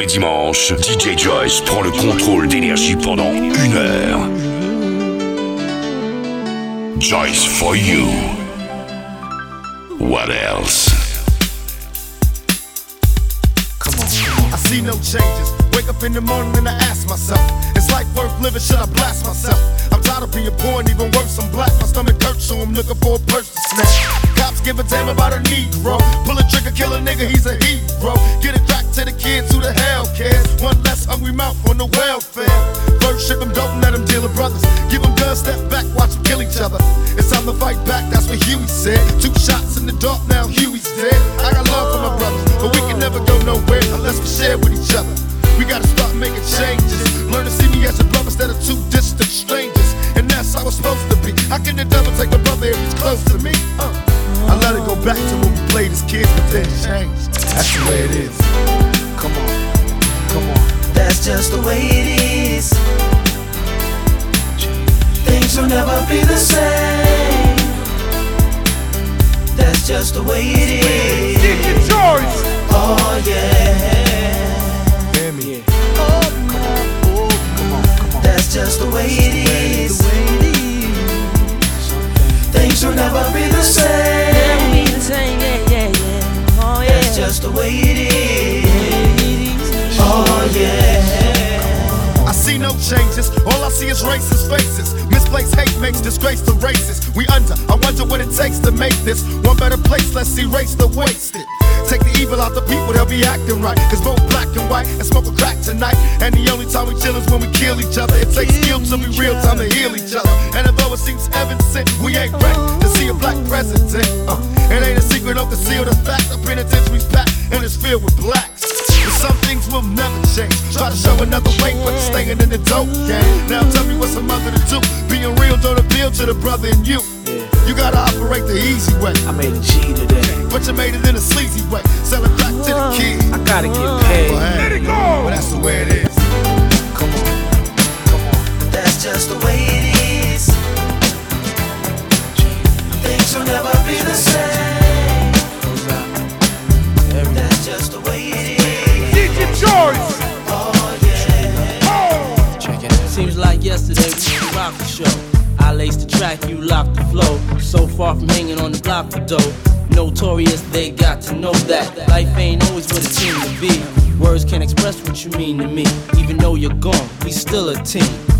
les dimanches, DJ Joyce prend le contrôle d'énergie pendant une heure. Joyce for you. What else? Come on. I see no changes. Wake up in the morning and I ask myself, is life worth living? Should I blast myself? I'm tired of being poor and even worse, I'm black. My stomach hurts, so I'm looking for a purse to snatch. Cops give a damn about a Negro. Pull a trigger, kill a nigga, he's a hero. Get crack to the kids, who the hell cares? One less hungry mouth on the welfare. First ship them, don't let them deal with brothers. Give them guns, step back, watch them kill each other. It's time to fight back, that's what Huey said. Two shots in the dark, now Huey's dead. I got love for my brothers, but we can never go nowhere unless we share with each other. We gotta start making changes. Learn to see me as a brother instead of two distant strangers. And that's how it's supposed to be. How can the devil take a brother if he's close to me? Uh. I let it go back to when we played as kids, but then changed. That's the way it is. Come on, come on. That's just the way it is. Things will never be the same. That's just the way it is. choice. Oh yeah. Hear me. Oh, come on, oh, come on, come on. That's just the way it is. Things will never be the same. Oh, That's just the way it is. Oh yeah. I see no changes. All I see is racist faces. Misplaced hate makes disgrace to races. We under. I wonder what it takes to make this one better place. Let's erase the wasted. Take the evil out the people, they'll be acting right. Cause both black and white and smoke a crack tonight. And the only time we chill is when we kill each other. It takes skill to be real time to heal each other. And although it seems heaven sent, we ain't ready to see a black president. Uh, it ain't a secret, don't conceal the fact. The penitentiary's packed and it's filled with blacks. But some things will never change. Try to show another way, but you're staying in the dope game. Now tell me what's a mother to do. Being real don't appeal to the brother in you. You gotta operate the easy way. I made a G today. But you made it in a sleazy way. Sell it back to the kid. I gotta get paid. Well, hey, Let it go. Well, that's the way it is. Come on, come on. That's just the way it is. Things will never be the same. That's just the way it is. Oh yeah. Check it. Seems like yesterday we was rock the show. I laced the track, you locked the flow. So far from hanging on the block for dough. Notorious, they got to know that life ain't always what it seems to be. Words can't express what you mean to me. Even though you're gone, we still a team.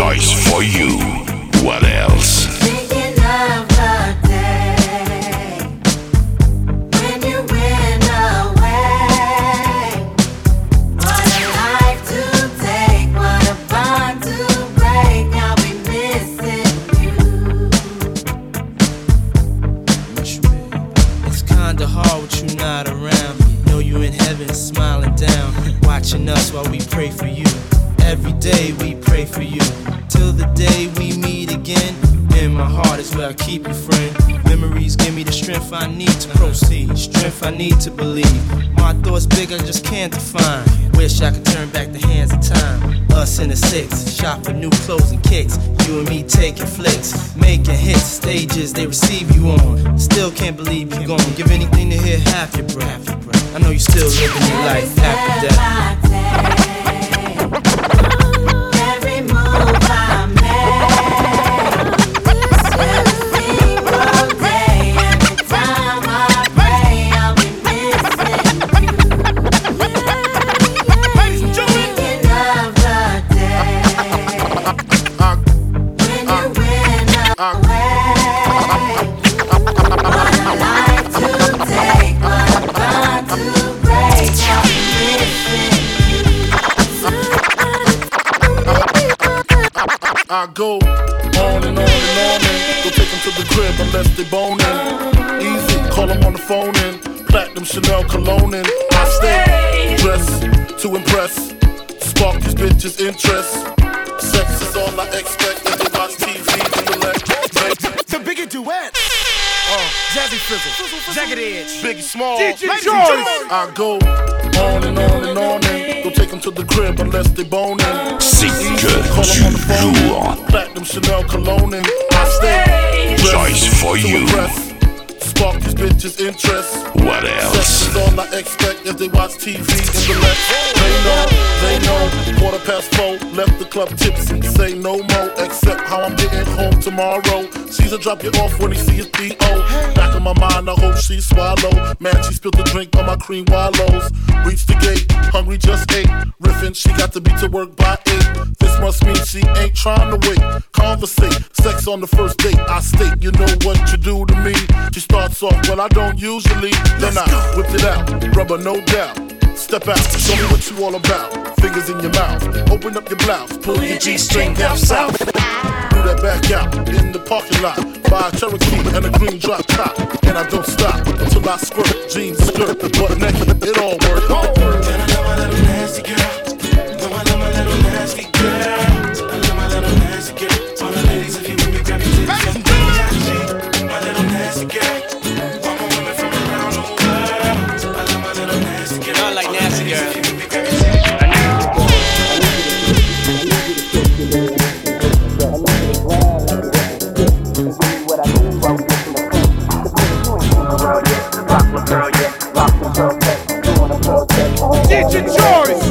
You what else? Thinking of the day when you win away. What a life to take, what a bond to break. Now we're missing you. It's kind of hard what you're not around. Know you're in heaven smiling down, watching us while we pray for you. Every day we pray for you. Till the day we meet again. In my heart is where I keep you, friend. Memories give me the strength I need to proceed. Strength I need to believe. My thoughts big, I just can't define. Wish I could turn back the hands of time. Us in the six, shop for new clothes and kicks. You and me taking flicks, making hits, stages they receive you on. Still can't believe you're gone. Give anything to hear half your breath. I know you still living your life after death. I go on and on and on and go take them to the crib unless they boning. Easy, call them on the phone and Platinum Chanel cologne and I stay dressed to impress. Spark these bitches' interest. Sex is all I expect when they watch TV in the Biggie duet. Uh. Jazzy Fizzle. Jagged Edge. Biggie Small. DJ and I go on and on and on and don't take them to the crib unless they boning. Du lourd. Platinum Chanel cologne and I stay Choice for you. Spark these bitches' interest. What Sex else? is all I expect if they watch TV in the left. They know, they know. Quarter past four, left the club tipsy. Say no more, except how I'm getting home tomorrow. Caesar drop you off when he see his B.O. Back in my mind, I hope she swallow. Man, she spilled the drink on my cream wallows. Reach the gate, hungry just ate. Riffin', she got to be to work by eight. This must mean she ain't trying to wait. Conversate, sex on the first date. I state, you know what you do to me. She starts off, well, I don't usually. Then I whipped it out, rubber no doubt. Step out, show me what you all about. Fingers in your mouth, open up your blouse, pull your G-string down south. That back out in the parking lot. Buy a Cherokee and a green drop top. And I don't stop until I squirt. Jeans, skirt, butt naked, it all works. Not DJ Joyce.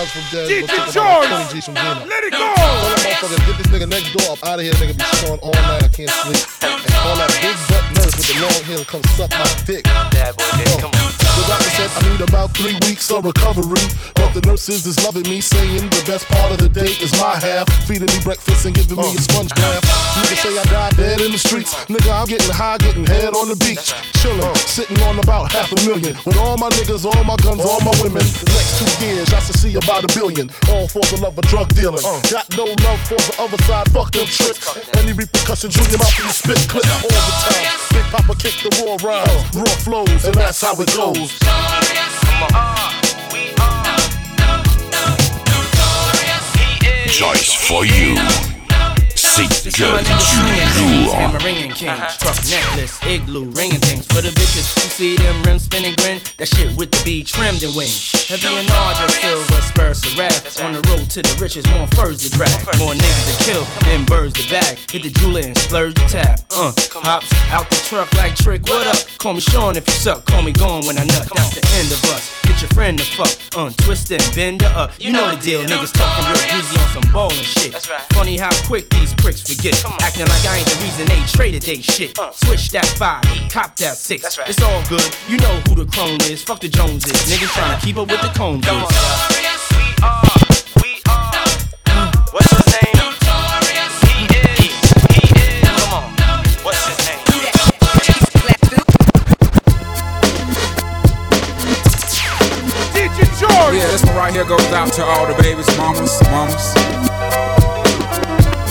10,000 from Jazz. DJ Go pick up Joyce. about 20 G's from Gina. Let it go. Tell that motherfucker, get this nigga next door up out of here. Nigga be snoring all night. I can't sleep. And call that big butt with the long hair come suck my dick. Bad boy, Dave, come on. Uh, the doctor said I need about three weeks of recovery. But the nurses is loving me, saying the best part of the day is my half. Feeding me breakfast and giving me a sponge bath. You can say I died dead in the streets. Nigga, I'm getting high, getting head on the beach. Chillin', sitting on about half a million. With all my niggas, all my guns, all my women. The next two years, I should see about a billion. All for the love of drug dealing. Got no love for the other side, fuck them tricks. Any repercussions, you your mouth you spit clip all the time. Big Papa kick the raw rhymes, raw flows, and that's how it goes. Joyce for you. C'est que du lourd. I'm a ringing king, truck necklace, igloo, ringing things for the bitches. You see them rims spinning grin, that shit with the B trimmed and wings. Heavy and larger, silver spurs to wrath. On the road to the riches, more furs to drag, more niggas to kill, then birds to bag. Hit the jeweler and splurge the tap. Uh, hops out the truck like trick. What up? Call me Sean if you suck. Call me gone when I nut. That's the end of us. Get your friend to fuck, untwist and bend her up. You know the deal, niggas talking real greasy on some ballin' shit. Funny how quick these pricks forget. Acting like I ain't the reason they traded they shit. Uh. Switch that five, cop that six. It's all good, you know who the crone is. Fuck the Joneses. Niggas trying to keep up with the Combs. What's his name? He is. He is. Come on. What's his name? DJ George. Yeah, this one right here goes out to all the babies, mamas, mamas.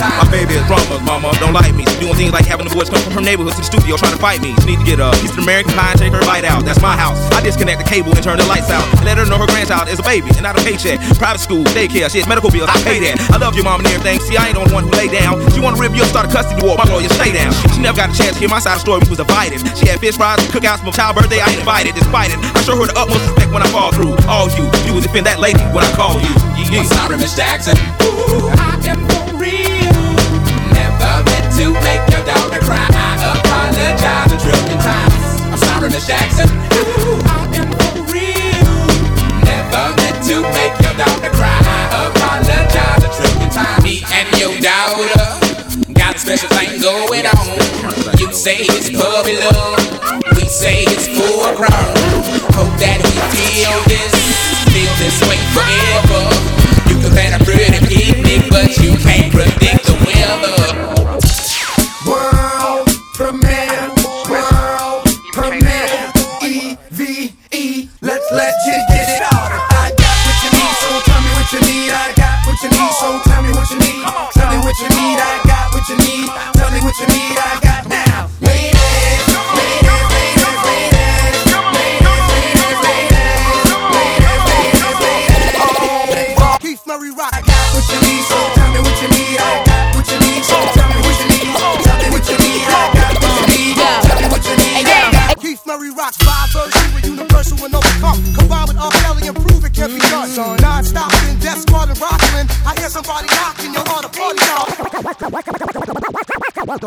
My baby is drama, mama. Don't like me. Doing things like having the boys come from her neighborhood to the studio trying to fight me. She need to get a piece of American pie and take her bite out. That's my house. I disconnect the cable and turn the lights out. And let her know her grandchild is a baby and not a paycheck. Private school, daycare, shit, medical bills, I pay that. I love your mom and everything. See, I ain't the only one who lay down. She wanna rip you up, start a custody war. My lawyer, stay down. She never got a chance to hear my side of the story. We was divided. She had fish fries, cookouts for my child birthday. I ain't invited, despite it. I show her the utmost respect when I fall through. All you, you would defend that lady when I call you. Yeah, I'm sorry, Miss Jackson. Ooh, I to make your daughter cry. I apologize a trillion times. I'm sorry, Miss Jackson. Ooh, I am for real. Never meant to make your daughter cry. I apologize a trillion times. Me and your daughter got a special thing going on. You say it's puppy love. We say it's full grown. Hope that we feel this, feel this way forever. You can plan a pretty picnic, but you can't predict the weather. Superman.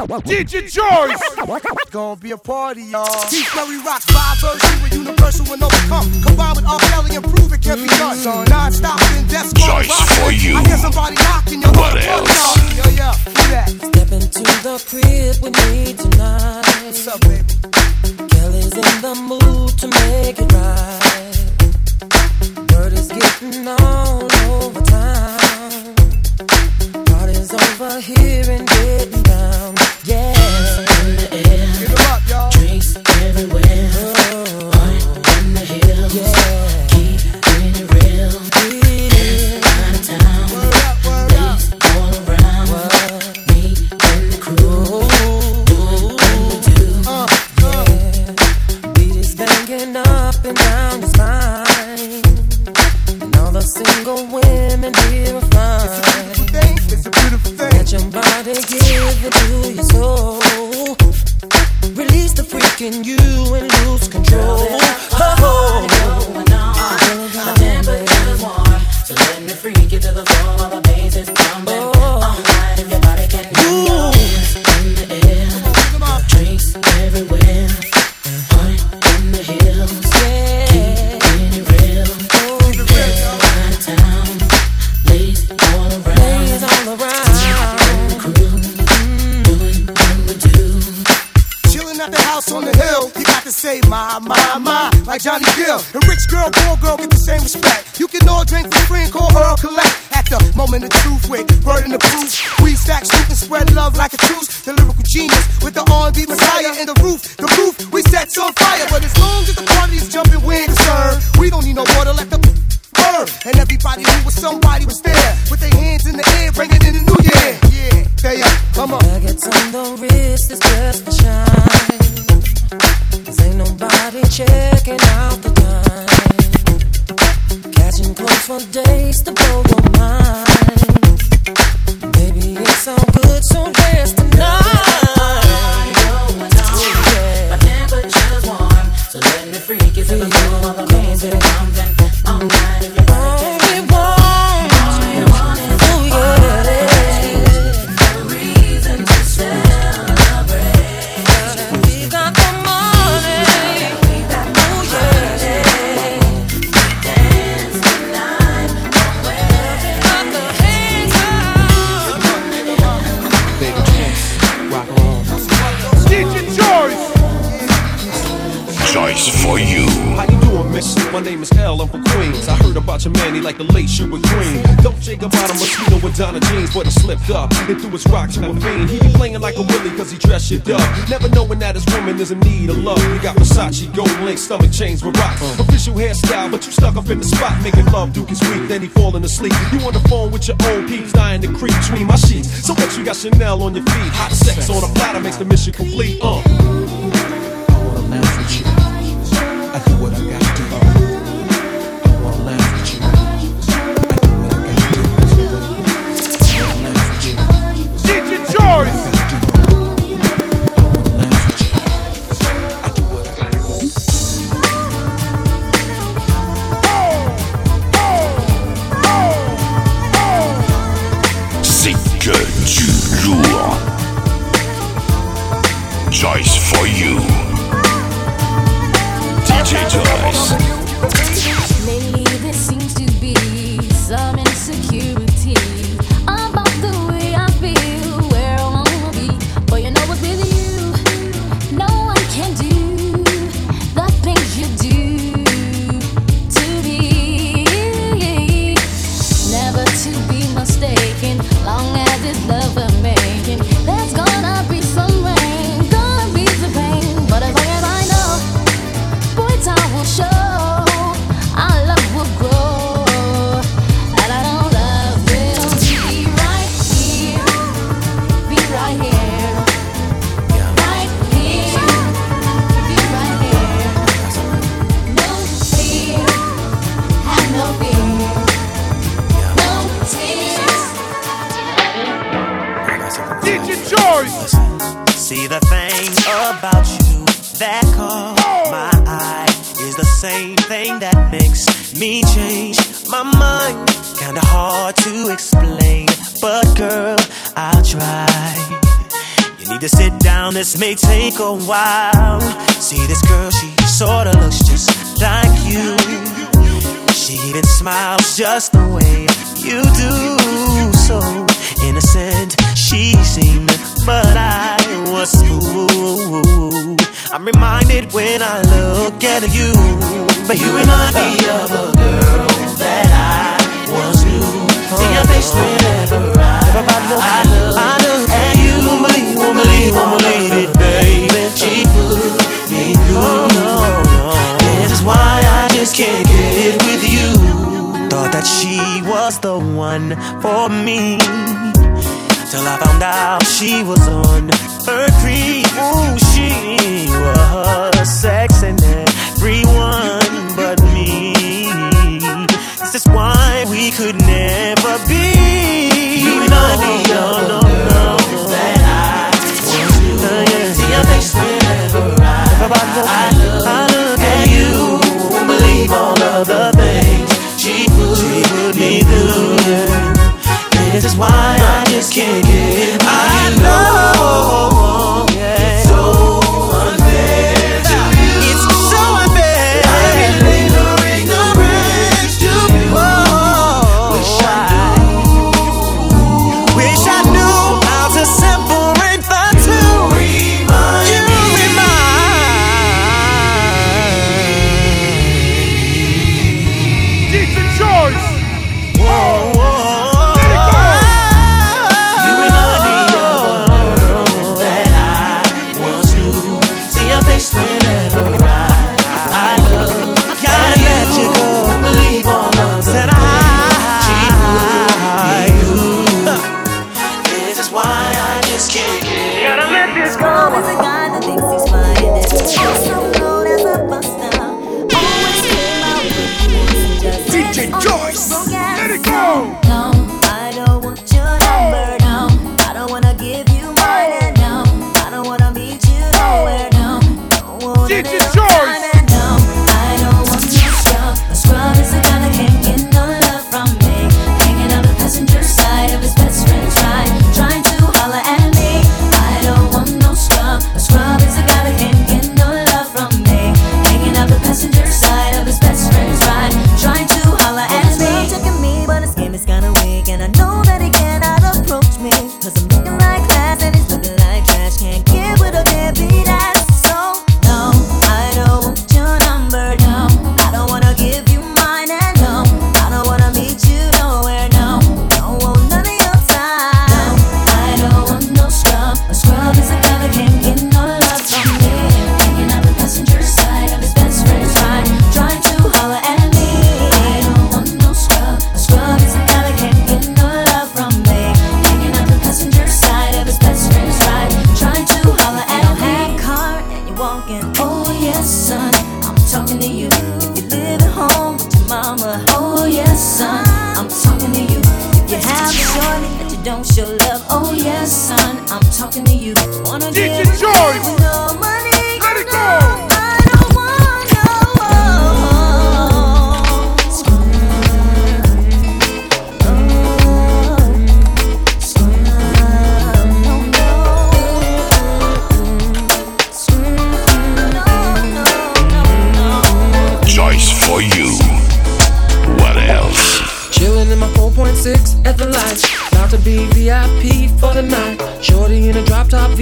DJ George. Gonna be a party, y'all. Keith Murray rocks five versions with universal and overcome. Combined with R. Kelly and prove it can be done. Mm. Non-stop in Death Squad Choice for you. I hear somebody knocking, you're What on party else? now. Yo, yo, do that. Step into the crib with me tonight. What's up, baby? Kelly's in the mood to make it right. Word is getting on Versace, gold link, stomach chains with rocks. Official hairstyle, but you stuck up in the spot, making love. Duke is weak, then he falling asleep. You on the phone with your old peeps, dying to creep between my sheets. So what you got Chanel on your feet? Hot sex on a platter makes the mission complete. Uh. But girl, I'll try. You need to sit down, this may take a while. See this girl, she sorta looks just like you. She even smiles just the way you do. So innocent she seemed, but I was fooled. I'm reminded when I look at you, but you remind me of a girl that I once knew. See your face whenever I, I look, I look at you. Won't believe, won't believe, won't believe it, baby. She put me through. This is why I just can't get it with you. Thought that she was the one for me. Till I found out she was on her creep. Ooh, she was sexing everyone. This is why we could never be. You remind me of no, no, that I. Uh, yeah. See your face whenever I, I, look, I look at you. Won't believe all of the things she put, she put me through. Yeah. This is why I just can't get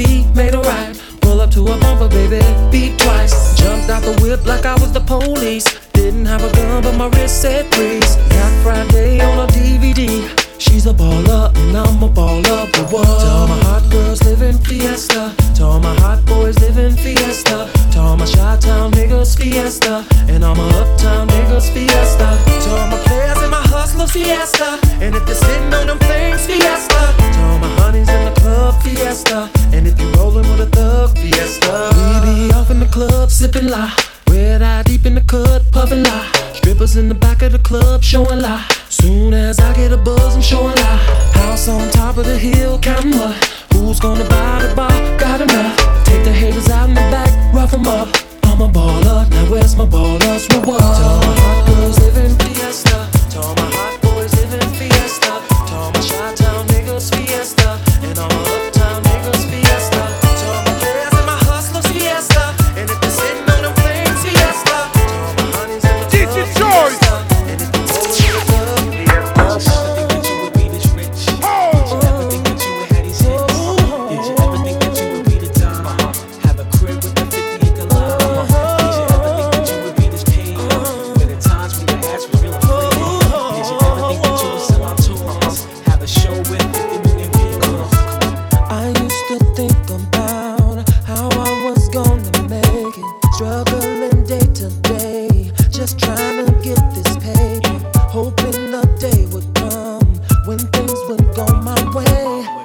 drop made a Hoping the day would come when things would go my way.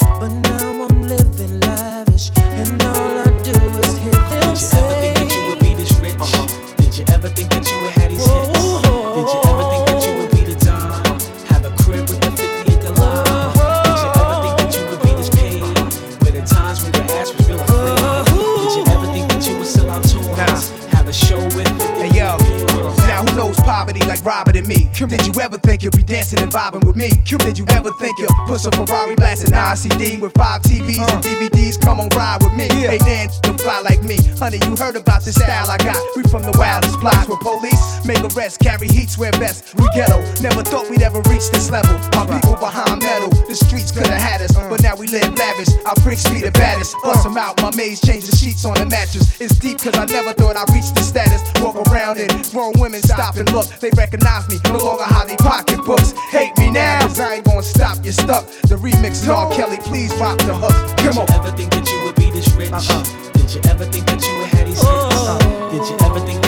Dancing and vibing with me? Did you ever think you'd push a Ferrari blasting ICD with five TVs and DVDs? Come on, ride with me. Hey, dance. Fly like me. Honey, you heard about the style I got. We from the wildest blocks where police make arrests, carry heat, swear vests. We ghetto, never thought we'd ever reach this level. My people behind metal, the streets could have had us, but now we live lavish. Our bricks be the baddest. Uh. Bust 'em out, my maids change the sheets on the mattress. It's deep cause I never thought I'd reach this status. Walk around and grown women stop and look. They recognize me, no longer hide they pocketbooks. Hate me now, cause I ain't gonna stop, you're stuck. The remix is R. Kelly, please rock the hook. Come on. Did you ever think that you would be this rich? Uh-huh. Did you ever think that you would have these hits? Oh. Did you ever think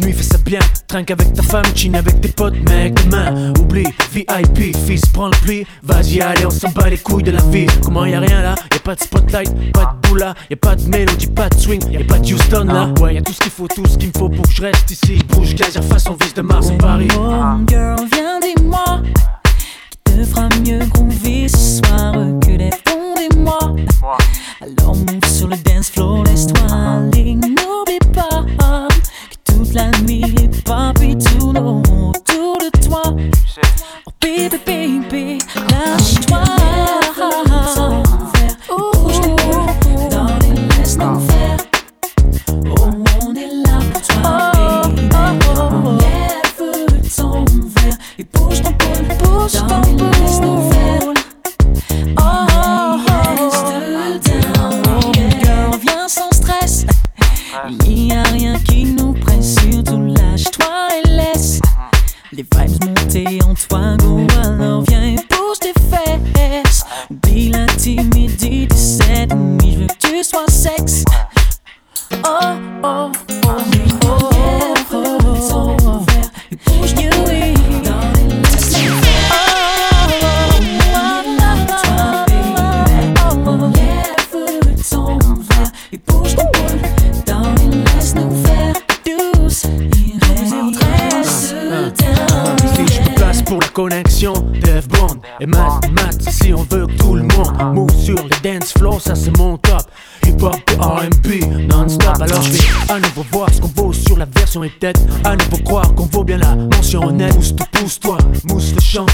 cette nuit fais ça bien. Trinque avec ta femme, chine avec tes potes, mec. Demain Oublie, VIP, fils prends le pli. Vas-y allez, on s'en bat les couilles de la vie. Comment y a rien là, y a pas de spotlight, pas de boula. Y a pas de mélodie, pas de swing, y a pas de Houston là. Ouais, y a tout ce qu'il faut, tout ce qu'il me faut pour que je reste ici. Bouge, gaz, façon vis de Mars et Paris. Home girl, viens dis-moi. Qui te fera mieux groover ce soir que les fonds des mois? Alors move sur le dance floor, laisse-toi aller. Pas que toute la nuit les papis tournent autour de toi. Oh baby, baby,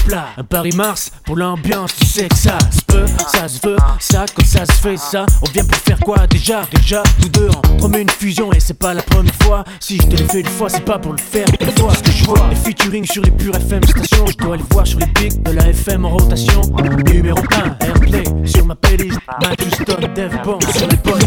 plat. Un Paris-Mars pour l'ambiance, tu sais que ça se peut, ça se veut, ça quand ça se fait, ça. On vient pour faire quoi déjà, déjà, tous deux on promet une fusion et c'est pas la première fois. Si je te l'ai fait une fois, c'est pas pour le faire une fois. Ce que je vois, les featuring sur les pures FM stations, je dois les voir sur les pics de la FM en rotation. Numéro 1, Airplay sur ma playlist, Matt Houston, Dev Bond sur les bonnes.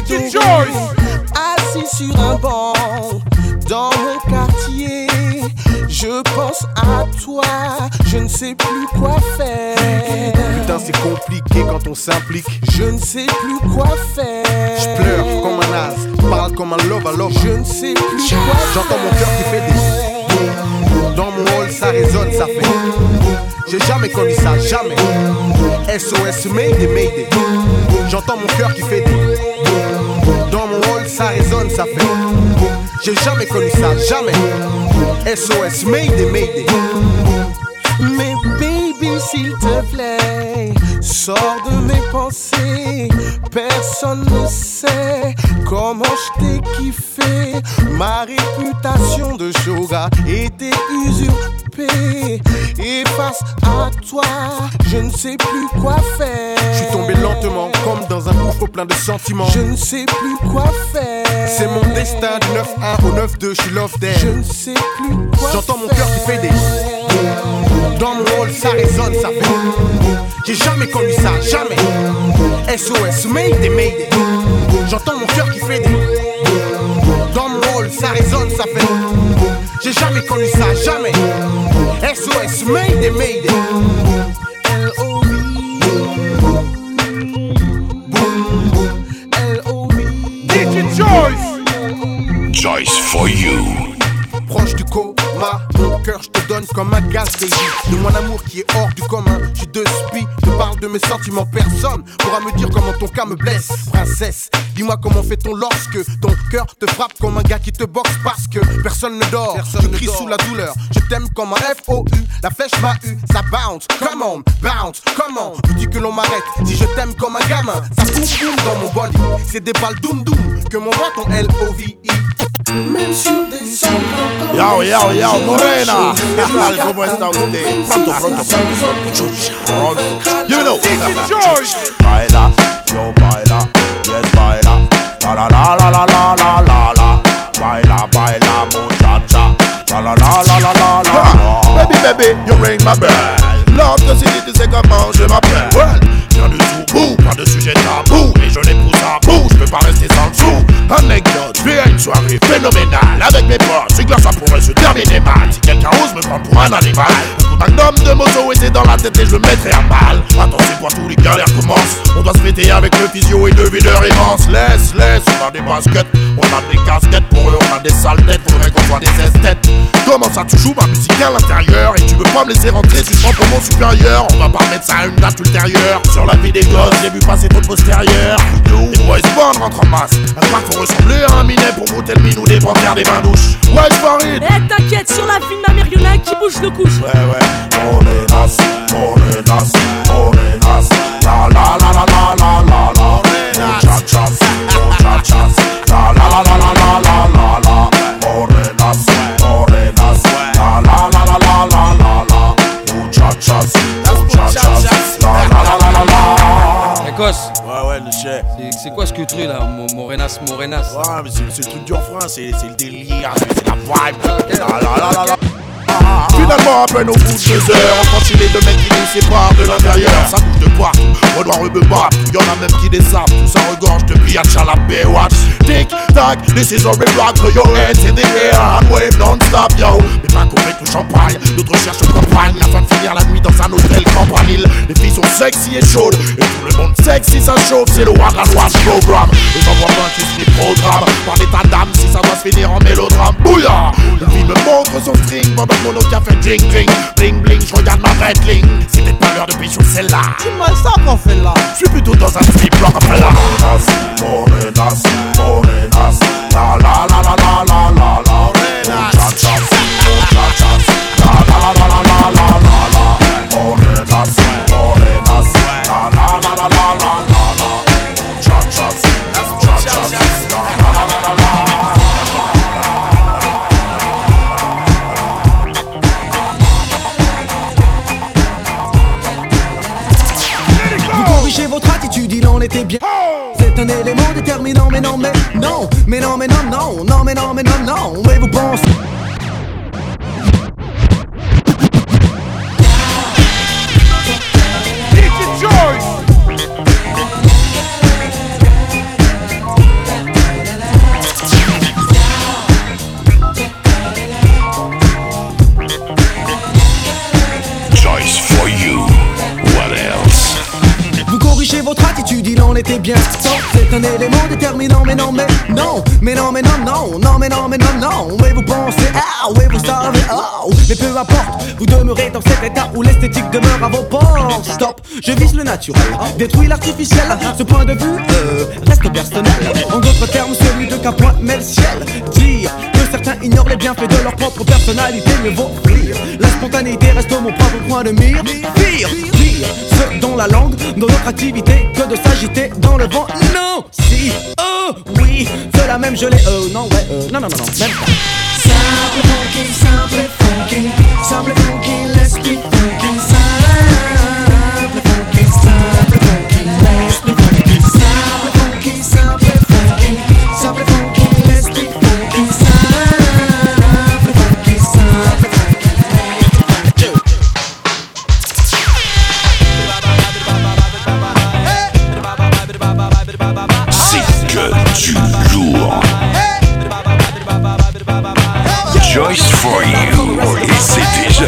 Assis sur un banc dans mon quartier. Je pense à toi, je ne sais plus quoi faire. Putain, c'est compliqué quand on s'implique. Je ne sais plus quoi faire. Je pleure comme un as, parle comme un love à love. Je ne sais plus quoi J'entends mon cœur qui fait des. Dans mon hall, ça résonne, ça fait. J'ai jamais connu ça, jamais. SOS, Mayday, Mayday. J'entends mon cœur qui fait des. Dans mon hall, ça résonne, ça fait. J'ai jamais connu ça, jamais. SOS, Mayday, Mayday. Mais baby, s'il te plaît, sors de mes pensées. Personne ne sait comment je t'ai kiffé. Ma réputation de shoga était usurpée. Et face à toi, je ne sais plus quoi faire. Je suis tombé lentement, comme dans un gouffre plein de sentiments. Je ne sais plus quoi faire. C'est mon destin du 9-1 au 9-2, je suis love there. Je ne sais plus quoi J'entends mon cœur qui fait des. Dans mon hall, ça résonne, ça fait. J'ai jamais connu ça, jamais. SOS, Mayday, Mayday. J'entends mon cœur qui fait des. Dans mon ça résonne, ça fait. J'ai jamais connu ça, jamais. SOS, Mayday, Mayday. DJ Joyce. Joyce for you. Proche du cœur je te donne comme un gaz baby De mon amour qui est hors du commun. Je suis de spi, te parle de mes sentiments. Personne pourra me dire comment ton cas me blesse. Princesse, dis-moi comment fait-on lorsque Ton cœur te frappe comme un gars qui te boxe Parce que personne ne dort. Je crie sous la douleur. Je t'aime comme un F-O-U La flèche m'a eu, ça bounce. Come on, bounce, come on. Je dis que l'on m'arrête Si je t'aime comme un gamin. Ça boum boum dans mon body. C'est des balles doum doum Que m'envoie ton L-O-V-I Même sur des Yo, yo, yo, Morena. La la la. Baby, baby, you ring my bell. Love tu sais comment je m'appelle. Pas de sujet tabou. Et je l'épouse à bout, je peux pas rester sans le sou. Anecdote, soirée avec mes potes. C'est clair, ça pourrait se terminer mal. Si quelqu'un ose me prendre pour un animal, un homme de moto était dans la tête et je le mettrai à mal. Attends, c'est quoi tous les galères commencent On doit se fêter avec le physio et le videur immense. Laisse, laisse, on a des baskets, on a des casquettes pour eux, on a des sales têtes, faudrait qu'on soit des esthètes. Comment ça, tu joues ma musique à l'intérieur et tu veux pas me laisser rentrer, tu prends pour mon supérieur? On va pas mettre ça à une date ultérieure. Sur la vie des gosses, j'ai vu passer trop de postérieurs. Les boys band rentrent en masse. Un faut ressembler à un minet pour brouter le minou des banquières des bains douches. Ouais, Farid. Eh t'inquiète, sur la ville d'un Myriona qui bouge le couche. Ouais, ouais, on est nas, on est nas, on est nas. La la la que tu là, Mo- Morenas, Morenas Ouais, mais c'est le truc du refrain, c'est le délire, c'est la vibe. La, la, la, la, la. Finalement, à peine au bout de deux heures, on continue de mecs séparent de l'intérieur. Ça bouge de partout, on doit rebebat. Y'en a même qui désarment, tout ça regorge de biatch à la Baywatch. Tic tac, this is how we rock, throw your hands in the wave non-stop, yo. Mais pas qu'on tout champagne, d'autres cherchent campagne afin de finir la nuit dans un hôtel campanile. Les filles sont sexy et chaudes, et tout le monde sexy, ça chauffe, c'est le Wag and Wash Program. Et j'en vois plein qui programme par l'état d'âme si ça doit se finir en mélodrame. Bouillard! La vie me montre son string pendant que mon autre fait ding ding. Bling bling, je regarde ma red T'es pas de là. Tu m'as ça qu'on fait là. Je suis plutôt dans un slip rock là. Mais non, mais non, non, non, mais non, mais non, non, mais vous pensez. Choice for you. What else? Vous corrigez votre attitude, il en était bien. C'est un élément déterminant, mais non, mais non, mais non, mais non, non, non, mais non, mais non, non, mais vous pensez, ah, oui, vous savez, oh, mais peu importe, vous demeurez dans cet état où l'esthétique demeure à vos portes. Stop, je vise le naturel, détruis l'artificiel. Ce point de vue euh, reste personnel. En d'autres termes, celui de qu'un point met le ciel. Dire certains ignorent les bienfaits de leur propre personnalité, mieux vaut rire. La spontanéité reste mon propre point de mire. Pire, pire, ce dont la langue, dans notre activité, que de s'agiter dans le vent. Non, si, oh, oui, cela même je l'ai, euh, non, ouais, euh, non, non, non, non, même pas. Simple funky, simple funky, simple funky, let's funky, Joyce for you. Et c'est déjà.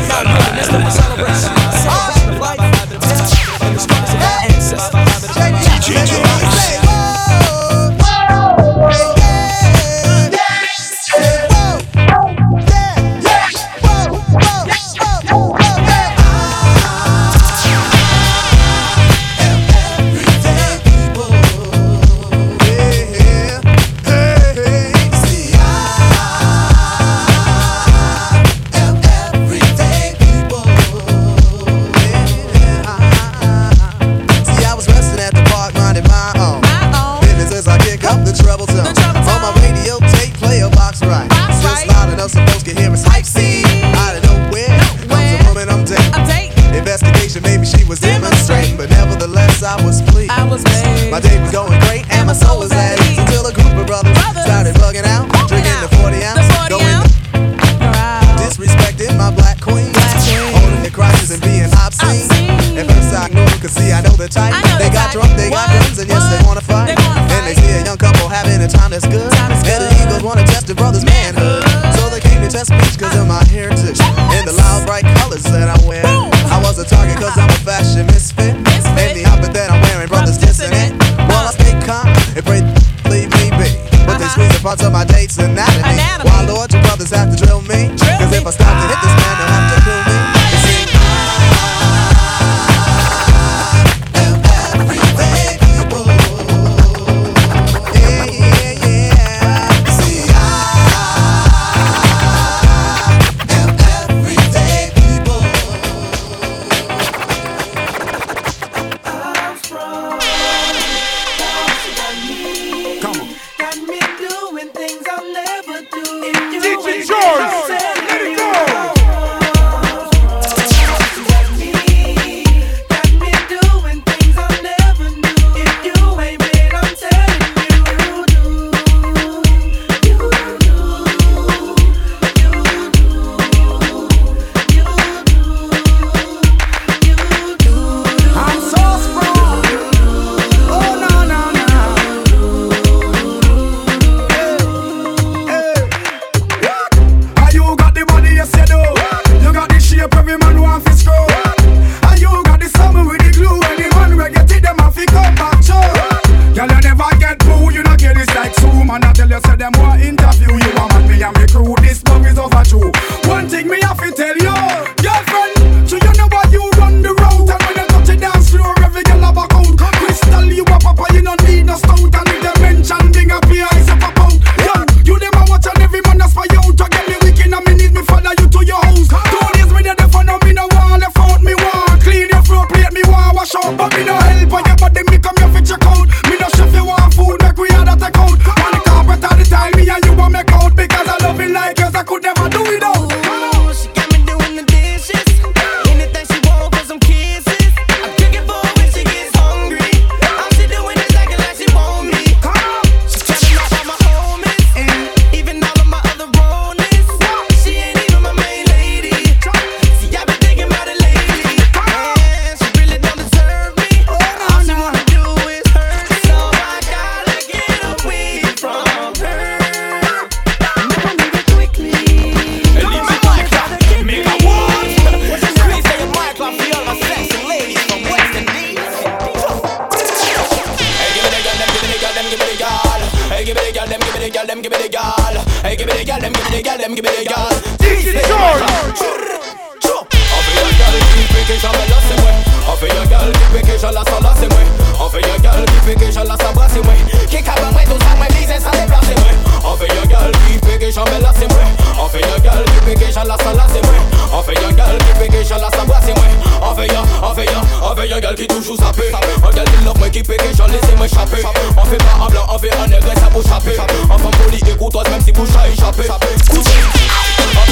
échappé On fait pas un blanc, on fait un nègre et ça bouche chapé Enfant poli et courtoise même si bouche a échappé. On peut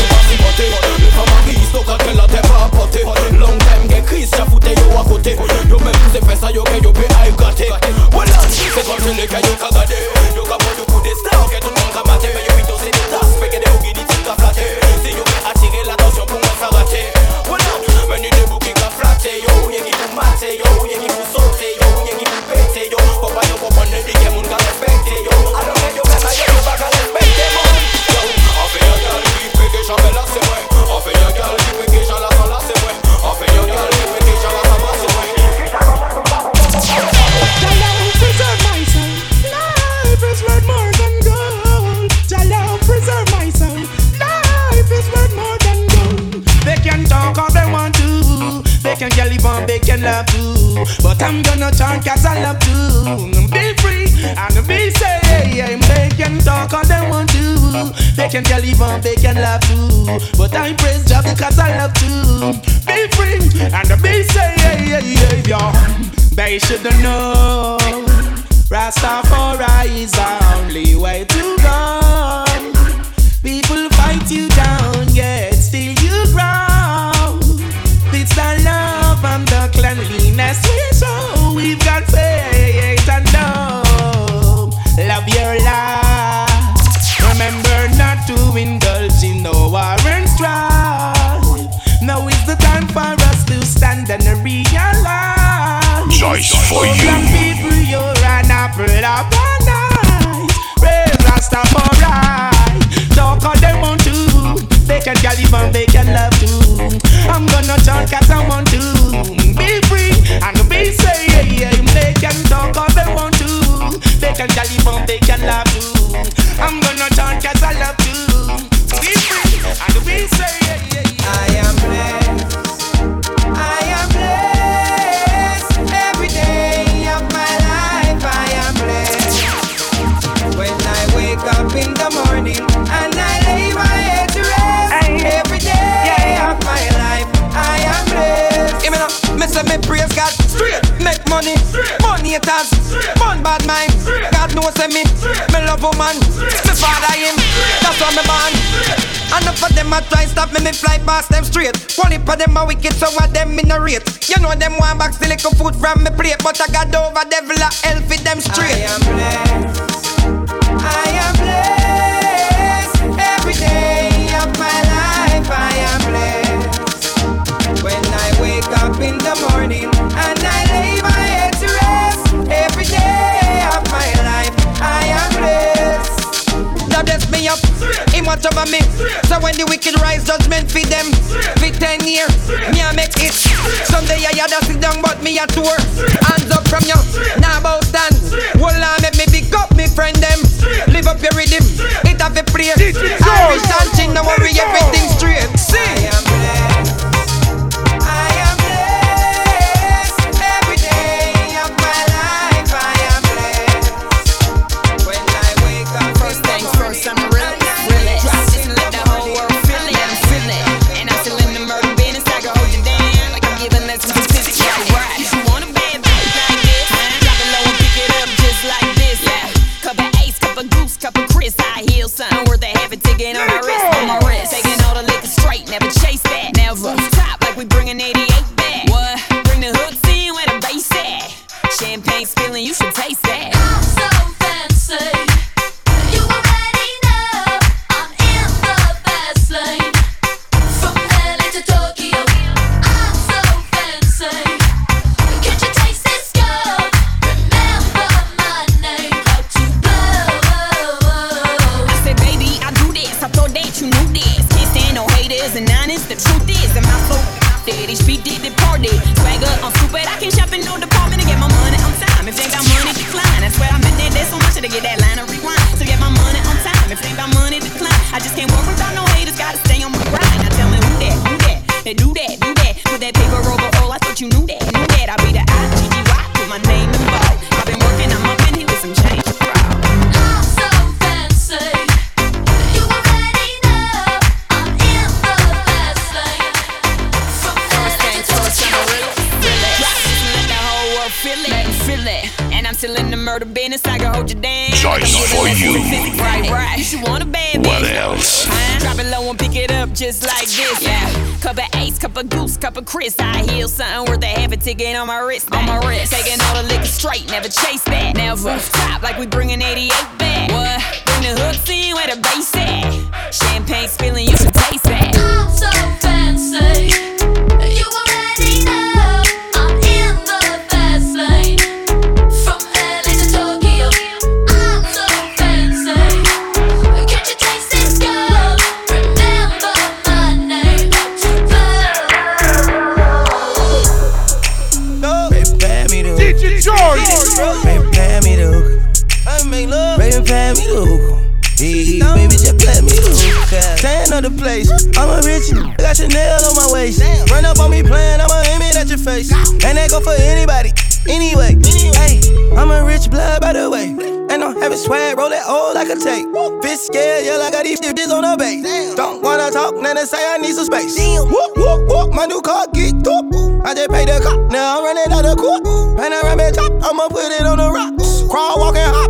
pas s'impoter Les femmes aristes quand elle la tête pas apportée Long time get Chris, j'ai foutu yo à côté Yo même vous fait ça, yo que yo peut aïe gâté Voilà, c'est comme c'est les gars yo qu'a Yo can Caliban, they can love too. But I praise Jah because I love to be free and the be saved. They should know Rastafari is the only way look I want to be free and be safe. They can talk all they want to. They can jolly bump, they can love too. I'm gonna chant cause I love bad mind. God knows me, me love woman. Me father him, that's why me man. And up for them I try stop me, me fly past them straight. One for them a wicked, so of them in a rate. You know them want back the little food from me plate, but I got over devil a hell with them straight. I am blessed, I am blessed every day. watch over me. So when the wicked rise, judgment feed them. For ten years, me I make it. Someday I had a sit down, but me a tour. Hands up from you, now about stand. Will I make me pick up me friend them? Live up your rhythm, it have a place. Irish dancing, no worry, everything straight. See. Ticket on my my waist. Run up on me playing. I'ma aim it at your face. And that go for anybody. Anyway, hey, I'm a rich blood by the way. And I'm having swag, roll it old like a tape. Bitch scared, yeah, like I got these bitches on the base. Don't wanna talk, then they say I need some space. Whoop, whoop, whoop, my new car geeked up. I just paid the cop, now I'm running out of court. Panoramic top, I'ma put it on the rocks. Crawl, walk, and hop,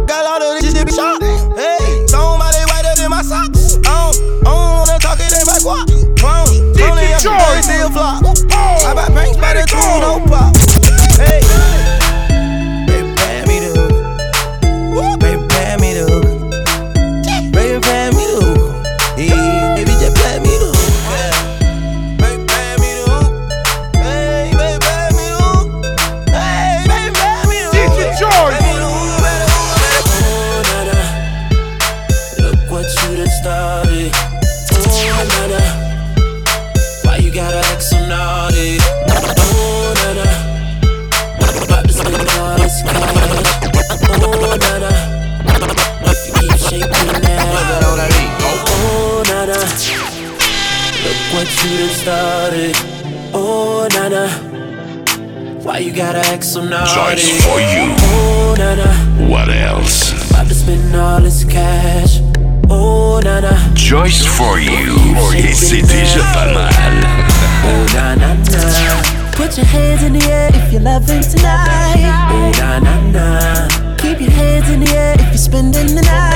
Banks by the two, no pop. What started. Oh, na, na. Why you gotta act so naughty? Joyce for you. Oh, na, na. What else? About to spend all this cash. Oh, na, na. Joyce for you. Et c'est déjà pas mal. Oh, na, na, na. Put your hands in the air if you're loving tonight. Oh, na, na, na. Keep your hands in the air if you're spending the night.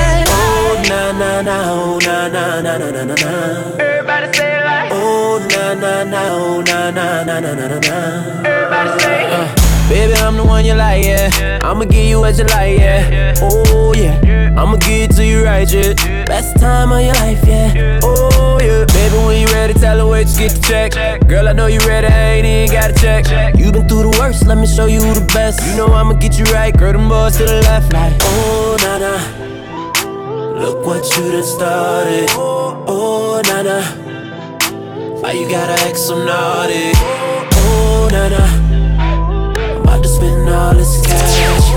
Oh, na, na, na. Oh, na, na, na, na, na, na, na. Everybody say it like. Oh, na, na, na. Oh, na, na, na, na, na, na, na. Everybody say it. Baby, I'm the one you like, yeah. I'ma give you what you like, yeah. Oh, yeah. I'ma give it to you right, yeah. Best time of your life, yeah. Oh, yeah. Baby, when you ready, tell her wait, just get the check. Girl, I know you ready, I ain't even got to check. You been through the worst, let me show you the best. You know I'ma get you right, girl, them boys to the left, like, oh, nah, nah. Look what you done started. Oh, nah. Why you gotta act so naughty? Oh, nah. I'm about to spend all this cash.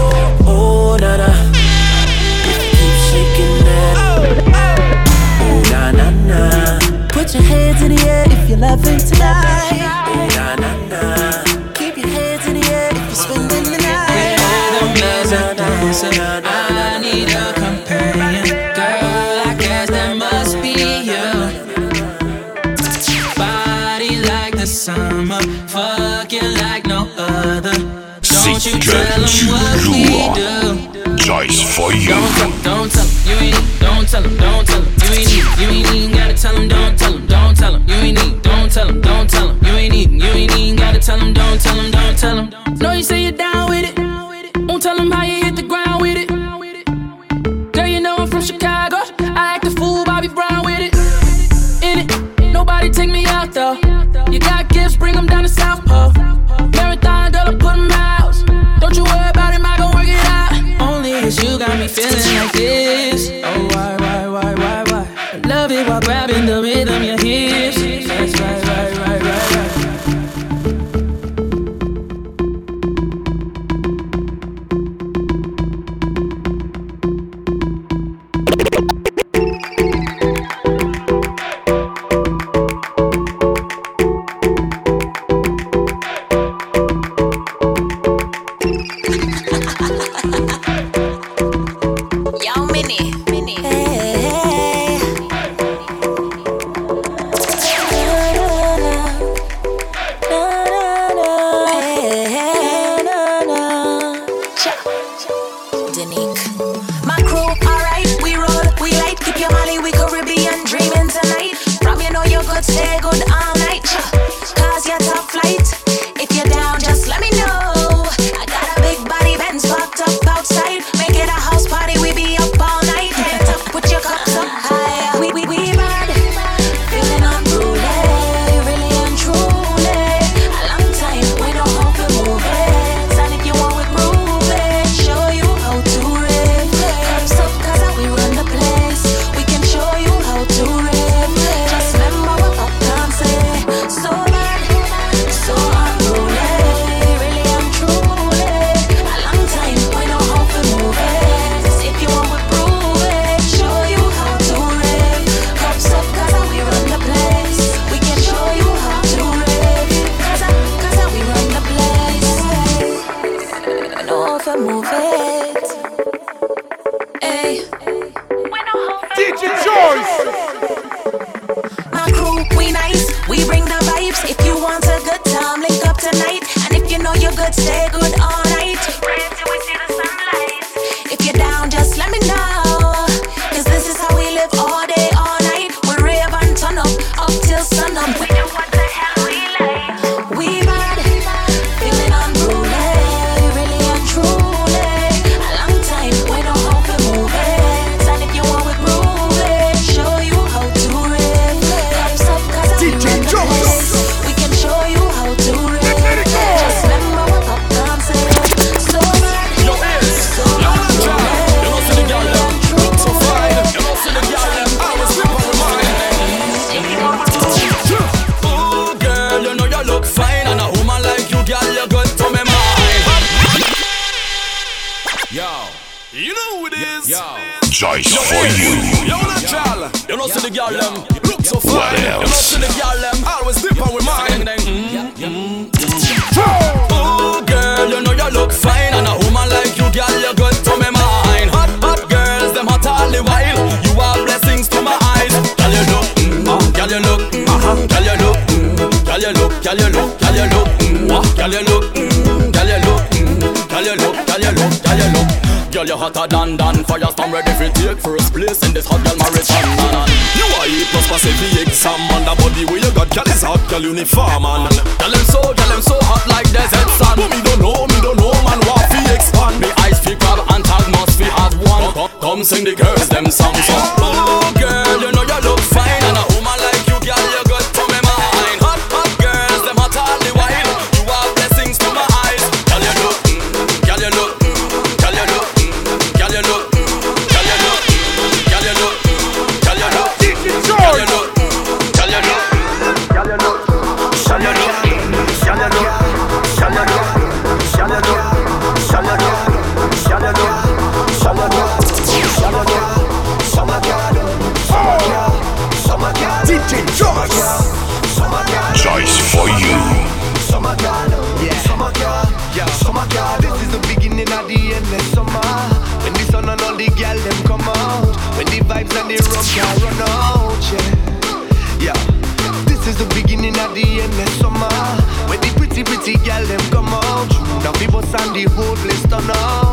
Oh, na na. Keep shaking that. Oh, na na na. Put your hands in the air if you're loving tonight. Oh, na na na. Keep your hands in the air if you're spending the night. I need a companion, summer, fucking like no other. Don't you tell 'em du what we do. Joyce for you. Don't tell 'em, you ain't need, don't tell 'em, don't tell 'em, you ain't need, you ain't even gotta tell 'em, don't tell 'em, don't tell 'em, you ain't need, don't tell 'em, don't tell 'em, you ain't even, you ain't even gotta tell 'em, don't tell 'em, don't tell 'em. Know you say you're down with it, won't tell 'em how you hit the ground with it. Girl, you know I'm from Chicago, I act a fool, Bobby Brown with it. In it, nobody take me out though. You got bring 'em down to South Pole. Marathon, girl, I put 'em out. Don't you worry about it, I gon' work it out. Only cause you got me feeling like this. Oh, why, why, why, why, why? I love it while grabbing the rhythm, your hips. hotter than Dan. Firestorm ready for take first place in this hot girl marathon You are E plus pass every exam And the body where you got girl is hot girl uniform man. Girl I'm so, girl I'm so hot like desert sun. But me don't know, me don't know man what fi expand. Me eyes fi grab and tag must fi have one. Come, sing the girls them songs. so Oh girl you know you look fine. no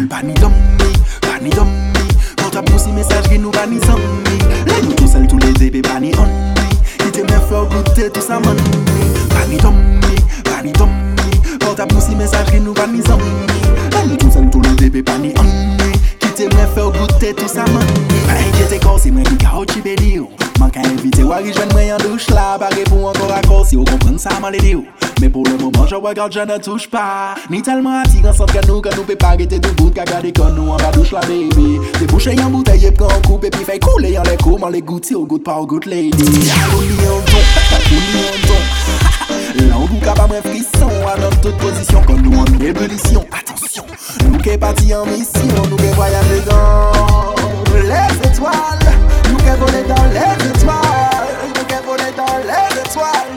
Al bani zombi, bani zombi Mouta pousi mesaj gen nou bani zombi Le nou tou sel tou le zebe bani onbi Ite men flow goute tou sa mandi Bani zombi, bani zombi Mouta pousi mesaj gen nou bani zombi Le nou tou sel tou le zebe bani onbi Ite men flow goute tou sa mandi Pa enjete kousi men di ka ochi bedi yo Man ka evite wari jwen mwen yon douche la Bare pou an kor akor si yo kompren sa man le di yo Mais pour le moment je regarde, je ne touche pas. Ni telman atigan sant kan nou Kan nou pas parete de bout Kaga de kon nou an ba douche la baby. Te bouche yon bouteille ep kan koup Epi fè koule yon lè koum An lè gouti ou gout pa ou gout lady Akouni yon ton, kaba mwen frisson An tout posisyon Kon nou an rebelisyon Atensyon, nou ke pati an misyon Nou ke voyan Les etoiles Nou ke vole dan les etoiles Nou ke vole dan les etoiles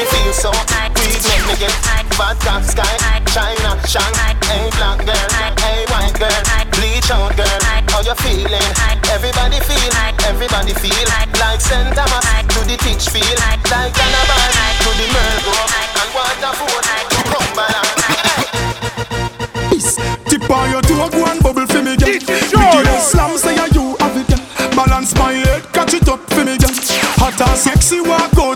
Me feel so Please make me get Vodka, sky, China, shang Hey black girl, hey white girl Bleach out girl, how you feeling? Everybody feel, everybody feel. Like St. Thomas to the teach feel Like Calabar to the Mergo And Waterford to Cumberland. Peace, tip on your toe, go and bubble for me, girl. Biggie slam, say you have it, Balance my head, catch it up for me, girl. Hot and sexy, walk out.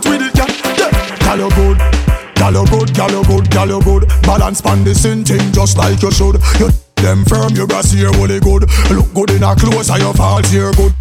Girl, you good, girl, you good, girl, you good. Balance pan the thing just like you should. You them firm, your brass here, really good. Look good in a clothes, and your falls here good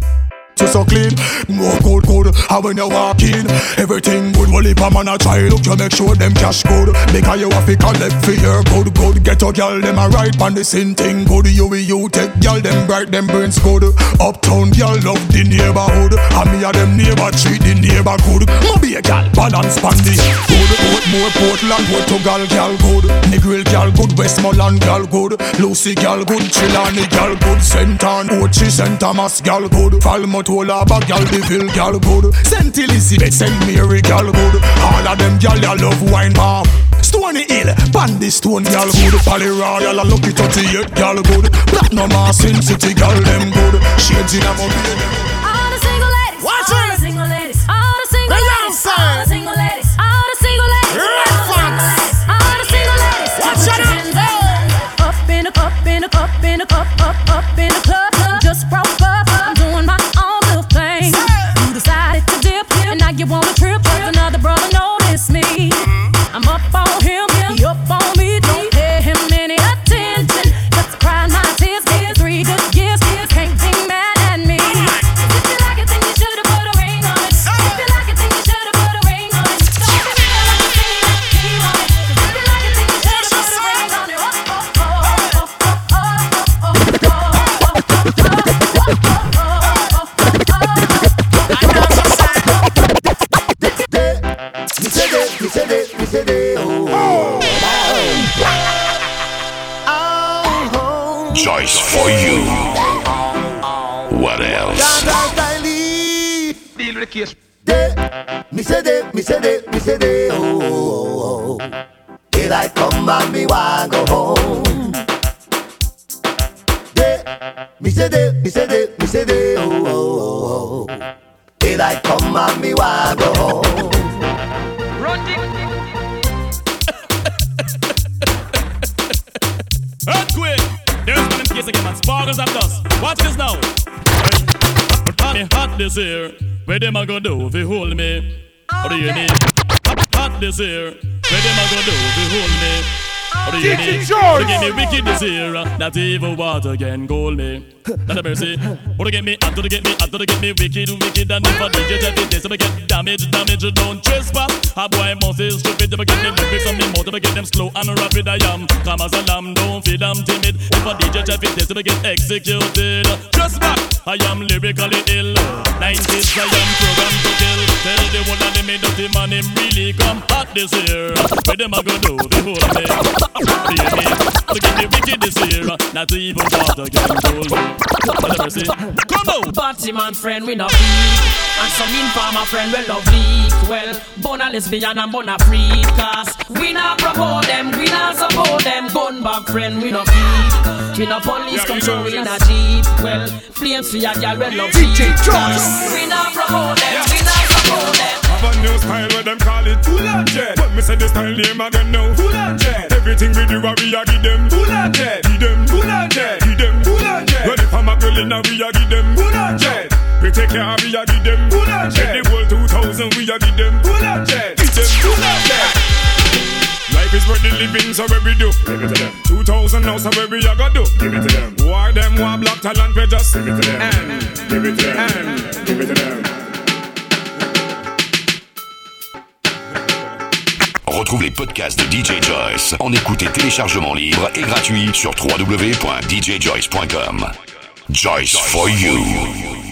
you so clean. More good, good. And when you walk in, everything good. Well, if a man a try, look, you make sure them cash good. Because you have to collect for your good, good. Get a girl, them a right on the same thing good. You with you take girl, them bright, them brains good. Uptown girl love the neighborhood. And me a them neighbor treat the neighbor good. Mobay a girl, balance pan the good. Portmore Portland, Port to girl, good. Negril girl good, Westmoreland girl good. Lucy girl good, Chilani girl good. St. Ann, Ochi, St. Thomas girl good. Falmouth Hold up a gal, the Ville gal good St. Elizabeth, St. Mary gal good All of them gal, ya love wine palm Stony Hill, Bandy Stone gal good Pally Royal, a lucky 38 gal good Platinum Sin City gal them good Shades in a mobile All the single ladies, Watch all the single ladies, all the single ladies, all the single ladies, all the single ladies, all the single ladies. Watch hands up. In the cup, in the cup, in the cup, up, up in the club. Just broke Deal with the case. Day, me say that, me say that, me say. Oh, oh, oh. oh. Daylight come and me want go home. Day, me say that, me say that, me say that. Oh, oh, oh. oh. Daylight come and me want go home. Earthquake! There's one in case again, man. Sparkles of dust. Watch this now. Hot me hot this year. Where them a go do if you hold me? What do you need? Hot this year. Where them a go do if you hold me? What do you need? George. To get me wicked this year. That evil water can hold me. Not a mercy. What to get me? After to get me? After to get me wicked, wicked, and if I DJ tell me this, to get damage, damage, don't trespass. A boy must is stupid to get them lyrics on me more to get them slow and rapid. I am calm as a lamb, don't feel I'm timid. If a DJ tell me this, to get executed. Back, I am lyrically ill. 90s, I am programmed to kill. Tell the one that they made dirty man, him really come hot this year. Where them a go do? Behold me. Baby, to get me wicked this. Not even water can hold me. What a. Come on. Batty man friend we no freak And some informer friend we love leak Well, bona lesbian and bona freak Cause we not promote them, we not support them Gun back friend we no keep We no police control we no jeep Well, flames for your girl we love DJ leak We not promote them, we not support them Have a new style where them call it. Full and jet But me say the style name again now. Full and jet Everything we do we a give them. Full and jet Give them. Full and jet Give them. Full and jet Well if I'm a girl in a we a give them. Full and jet We take care of we a give them. Full and jet The whole 2000 we a give them. Full and jet Give them. Full and jet Life is worth the living, so where we do? Give it to them. 2000 now, so where we a go do? Give it to them. Why them want black talent, we just give it to them. And give it to them. Give it to them. Retrouve les podcasts de DJ Joyce en écoute et téléchargement libre et gratuit sur www.djjoyce.com. Joyce for you.